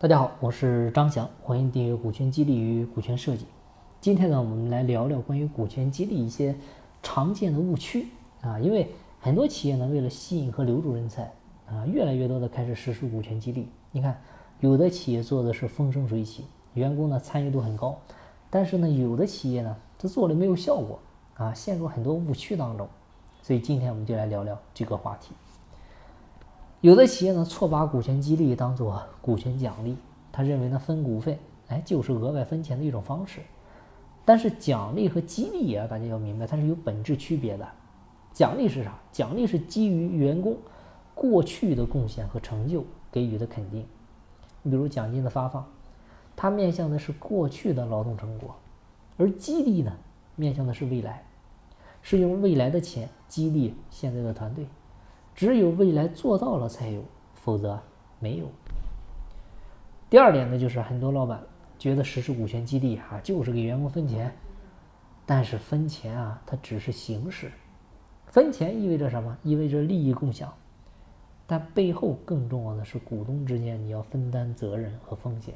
大家好，我是张翔，欢迎订阅股权激励与股权设计。今天呢，我们来聊聊关于股权激励一些常见的误区啊。因为很多企业呢，为了吸引和留住人才啊，越来越多的开始实施股权激励。你看，有的企业做的是风生水起，员工呢参与度很高，但是呢，有的企业呢，它做了没有效果啊，陷入很多误区当中。所以今天我们就来聊聊这个话题。有的企业呢，错把股权激励当做股权奖励，他认为呢分股份，哎，就是额外分钱的一种方式。但是奖励和激励啊，大家要明白，它是有本质区别的。奖励是啥？奖励是基于员工过去的贡献和成就给予的肯定。你比如奖金的发放，它面向的是过去的劳动成果；而激励呢，面向的是未来，是用未来的钱激励现在的团队。只有未来做到了才有，否则没有。第二点呢，就是很多老板觉得实施股权激励啊，就是给员工分钱，但是分钱啊，它只是形式。分钱意味着什么？意味着利益共享，但背后更重要的是股东之间你要分担责任和风险。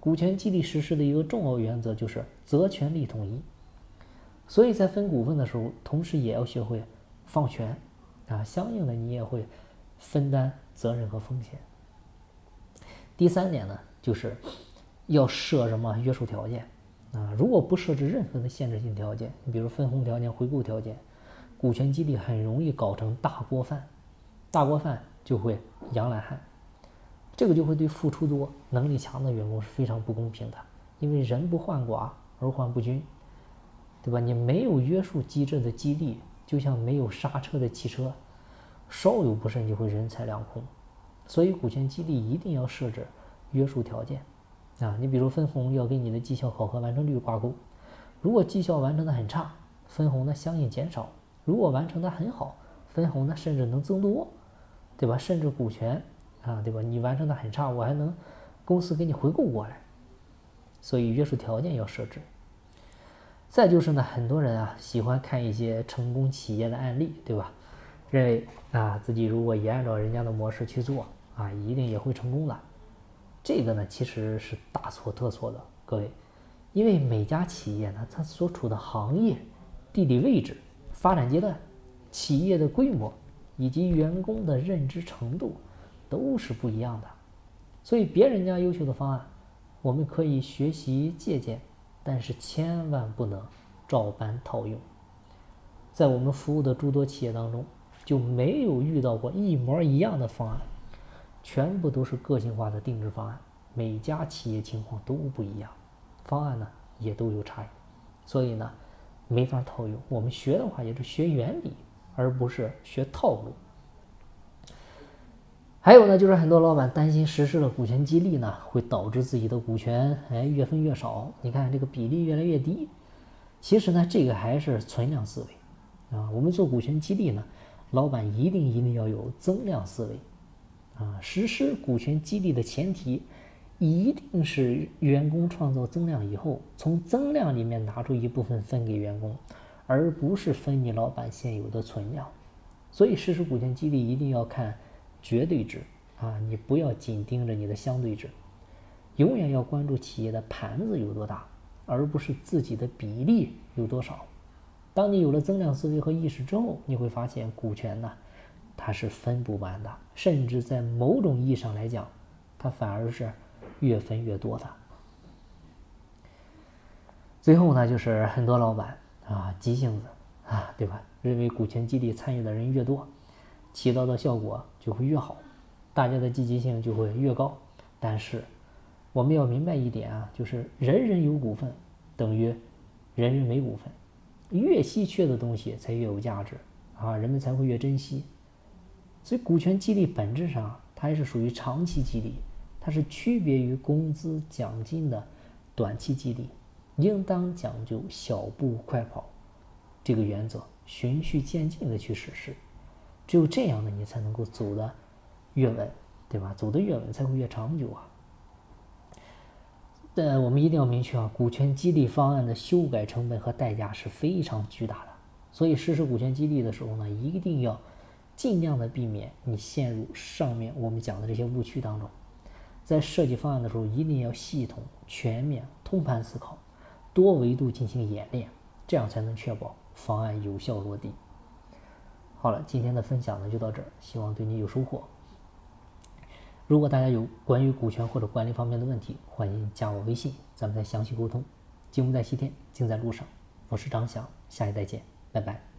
股权激励实施的一个重要原则就是责权利统一，所以在分股份的时候，同时也要学会放权。啊，相应的你也会分担责任和风险。第三点呢，就是要设什么约束条件啊？如果不设置任何的限制性条件，你比如分红条件、回购条件，股权激励很容易搞成大锅饭，大锅饭就会养懒汉，这个就会对付出多、能力强的员工是非常不公平的，因为人不患寡而患不均，对吧？你没有约束机制的激励。就像没有刹车的汽车，稍有不慎就会人财两空。所以股权激励一定要设置约束条件啊！你比如分红要跟你的绩效考核完成率挂钩，如果绩效完成的很差，分红呢相应减少；如果完成的很好，分红呢甚至能增多，对吧？甚至股权啊，对吧？你完成的很差，我还能公司给你回购过来。所以约束条件要设置。再就是呢，很多人啊喜欢看一些成功企业的案例，对吧？认为啊自己如果也按照人家的模式去做啊，一定也会成功的。这个呢其实是大错特错的，各位，因为每家企业呢，它所处的行业、地理位置、发展阶段、企业的规模以及员工的认知程度都是不一样的，所以别人家优秀的方案，我们可以学习借鉴。但是千万不能照搬套用，在我们服务的诸多企业当中，就没有遇到过一模一样的方案，全部都是个性化的定制方案，每家企业情况都不一样，方案呢也都有差异，所以呢没法套用。我们学的话也是学原理，而不是学套路。还有呢，就是很多老板担心实施了股权激励呢，会导致自己的股权哎越分越少。你看这个比例越来越低。其实呢，这个还是存量思维啊。我们做股权激励呢，老板一定一定要有增量思维啊。实施股权激励的前提，一定是员工创造增量以后，从增量里面拿出一部分分给员工，而不是分你老板现有的存量。所以实施股权激励一定要看。绝对值啊，你不要紧盯着你的相对值，永远要关注企业的盘子有多大，而不是自己的比例有多少。当你有了增量思维和意识之后，你会发现股权呢，它是分不完的，甚至在某种意义上来讲，它反而是越分越多的。最后呢，就是很多老板啊，急性子啊，对吧？认为股权激励参与的人越多。起到的效果就会越好，大家的积极性就会越高。但是，我们要明白一点啊，就是人人有股份等于人人没股份，越稀缺的东西才越有价值啊，人们才会越珍惜。所以，股权激励本质上它还是属于长期激励，它是区别于工资奖金的短期激励，应当讲究小步快跑这个原则，循序渐进的去实施。只有这样呢，你才能够走得越稳，对吧？走得越稳，才会越长久啊。但我们一定要明确啊，股权激励方案的修改成本和代价是非常巨大的。所以实施股权激励的时候呢，一定要尽量的避免你陷入上面我们讲的这些误区当中。在设计方案的时候一定要系统、全面、通盘思考，多维度进行演练，这样才能确保方案有效落地。好了，今天的分享呢就到这儿，希望对你有收获。如果大家有关于股权或者管理方面的问题，欢迎加我微信，咱们再详细沟通。金不在西天，金在路上。我是张翔，下期再见，拜拜。